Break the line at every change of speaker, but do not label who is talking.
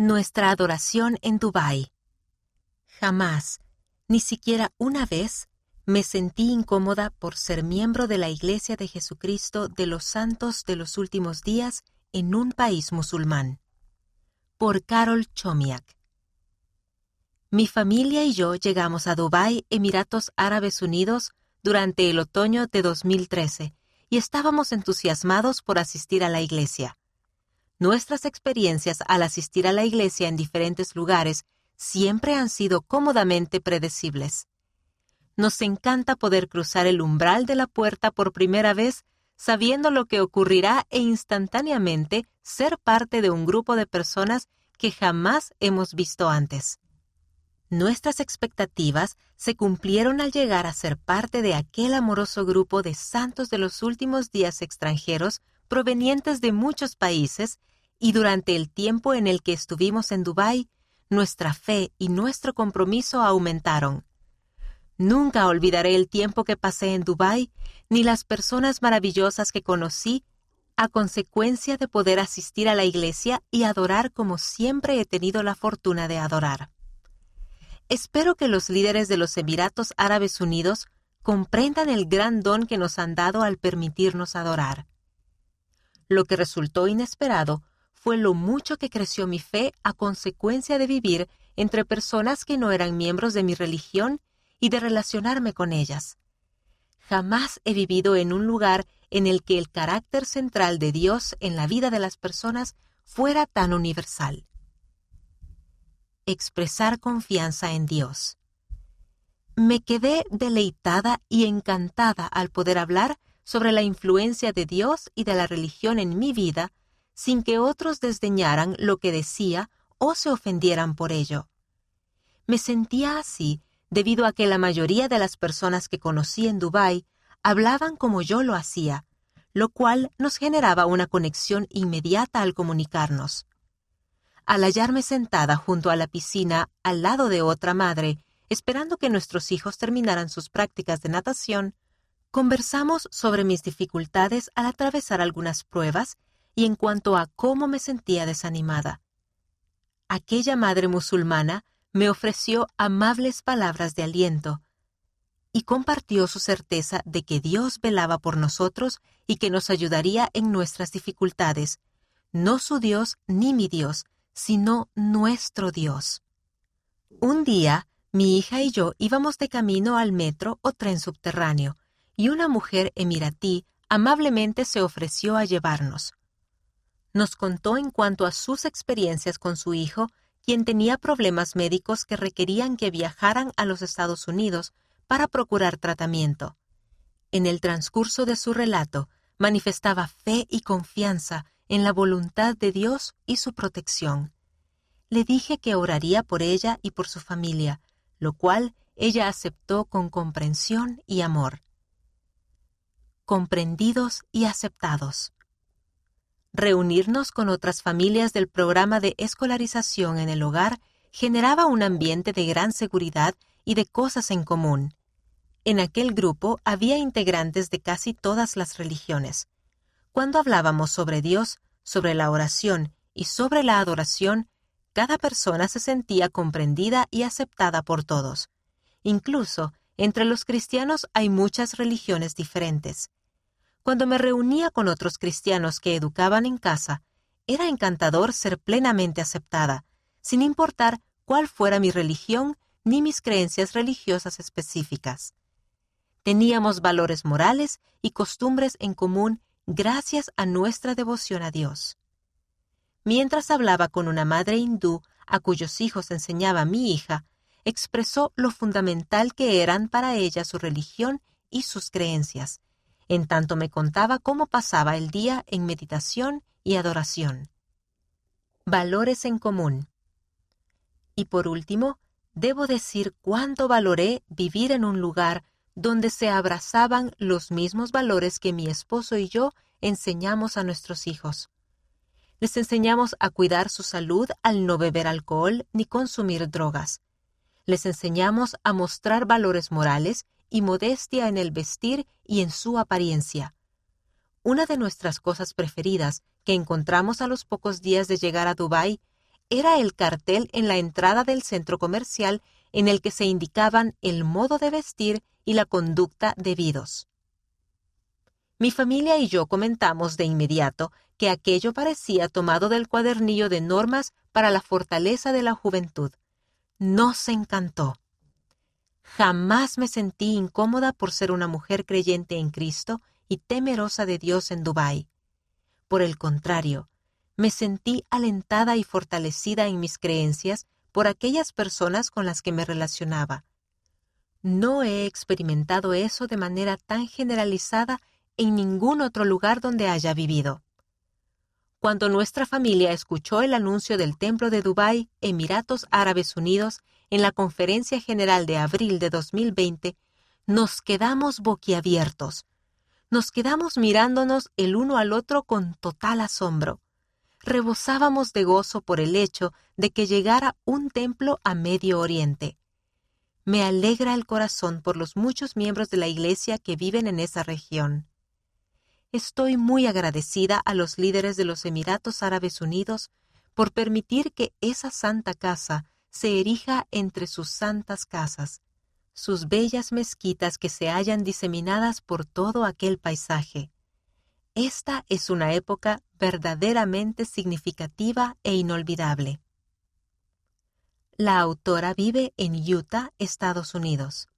Nuestra adoración en Dubái. Jamás, ni siquiera una vez, me sentí incómoda por ser miembro de la Iglesia de Jesucristo de los Santos de los Últimos Días en un país musulmán. Por Carol Chomiak. Mi familia y yo llegamos a Dubái, Emiratos Árabes Unidos, durante el otoño de 2013 y estábamos entusiasmados por asistir a la iglesia. Nuestras experiencias al asistir a la iglesia en diferentes lugares siempre han sido cómodamente predecibles. Nos encanta poder cruzar el umbral de la puerta por primera vez sabiendo lo que ocurrirá e instantáneamente ser parte de un grupo de personas que jamás hemos visto antes. Nuestras expectativas se cumplieron al llegar a ser parte de aquel amoroso grupo de santos de los últimos días extranjeros provenientes de muchos países y durante el tiempo en el que estuvimos en Dubái, nuestra fe y nuestro compromiso aumentaron. Nunca olvidaré el tiempo que pasé en Dubái ni las personas maravillosas que conocí a consecuencia de poder asistir a la iglesia y adorar como siempre he tenido la fortuna de adorar. Espero que los líderes de los Emiratos Árabes Unidos comprendan el gran don que nos han dado al permitirnos adorar. Lo que resultó inesperado fue lo mucho que creció mi fe a consecuencia de vivir entre personas que no eran miembros de mi religión y de relacionarme con ellas. Jamás he vivido en un lugar en el que el carácter central de Dios en la vida de las personas fuera tan universal. Expresar confianza en Dios. Me quedé deleitada y encantada al poder hablar sobre la influencia de Dios y de la religión en mi vida sin que otros desdeñaran lo que decía o se ofendieran por ello. Me sentía así debido a que la mayoría de las personas que conocí en Dubái hablaban como yo lo hacía, lo cual nos generaba una conexión inmediata al comunicarnos. Al hallarme sentada junto a la piscina al lado de otra madre, esperando que nuestros hijos terminaran sus prácticas de natación, conversamos sobre mis dificultades al atravesar algunas pruebas y en cuanto a cómo me sentía desanimada. Aquella madre musulmana me ofreció amables palabras de aliento y compartió su certeza de que Dios velaba por nosotros y que nos ayudaría en nuestras dificultades, no su Dios ni mi Dios, sino nuestro Dios. Un día, mi hija y yo íbamos de camino al metro o tren subterráneo, y una mujer emiratí amablemente se ofreció a llevarnos nos contó en cuanto a sus experiencias con su hijo, quien tenía problemas médicos que requerían que viajaran a los Estados Unidos para procurar tratamiento. En el transcurso de su relato, manifestaba fe y confianza en la voluntad de Dios y su protección. Le dije que oraría por ella y por su familia, lo cual ella aceptó con comprensión y amor. Comprendidos y aceptados. Reunirnos con otras familias del programa de escolarización en el hogar generaba un ambiente de gran seguridad y de cosas en común. En aquel grupo había integrantes de casi todas las religiones. Cuando hablábamos sobre Dios, sobre la oración y sobre la adoración, cada persona se sentía comprendida y aceptada por todos. Incluso entre los cristianos hay muchas religiones diferentes. Cuando me reunía con otros cristianos que educaban en casa, era encantador ser plenamente aceptada, sin importar cuál fuera mi religión ni mis creencias religiosas específicas. Teníamos valores morales y costumbres en común gracias a nuestra devoción a Dios. Mientras hablaba con una madre hindú a cuyos hijos enseñaba mi hija, expresó lo fundamental que eran para ella su religión y sus creencias, en tanto me contaba cómo pasaba el día en meditación y adoración. Valores en común. Y por último, debo decir cuánto valoré vivir en un lugar donde se abrazaban los mismos valores que mi esposo y yo enseñamos a nuestros hijos. Les enseñamos a cuidar su salud al no beber alcohol ni consumir drogas. Les enseñamos a mostrar valores morales y modestia en el vestir y en su apariencia. Una de nuestras cosas preferidas que encontramos a los pocos días de llegar a Dubái era el cartel en la entrada del centro comercial en el que se indicaban el modo de vestir y la conducta debidos. Mi familia y yo comentamos de inmediato que aquello parecía tomado del cuadernillo de normas para la fortaleza de la juventud. Nos encantó. Jamás me sentí incómoda por ser una mujer creyente en Cristo y temerosa de Dios en Dubái. Por el contrario, me sentí alentada y fortalecida en mis creencias por aquellas personas con las que me relacionaba. No he experimentado eso de manera tan generalizada en ningún otro lugar donde haya vivido. Cuando nuestra familia escuchó el anuncio del Templo de Dubái, Emiratos Árabes Unidos, en la Conferencia General de abril de 2020, nos quedamos boquiabiertos. Nos quedamos mirándonos el uno al otro con total asombro. Rebosábamos de gozo por el hecho de que llegara un templo a Medio Oriente. Me alegra el corazón por los muchos miembros de la Iglesia que viven en esa región. Estoy muy agradecida a los líderes de los Emiratos Árabes Unidos por permitir que esa santa casa se erija entre sus santas casas, sus bellas mezquitas que se hallan diseminadas por todo aquel paisaje. Esta es una época verdaderamente significativa e inolvidable. La autora vive en Utah, Estados Unidos.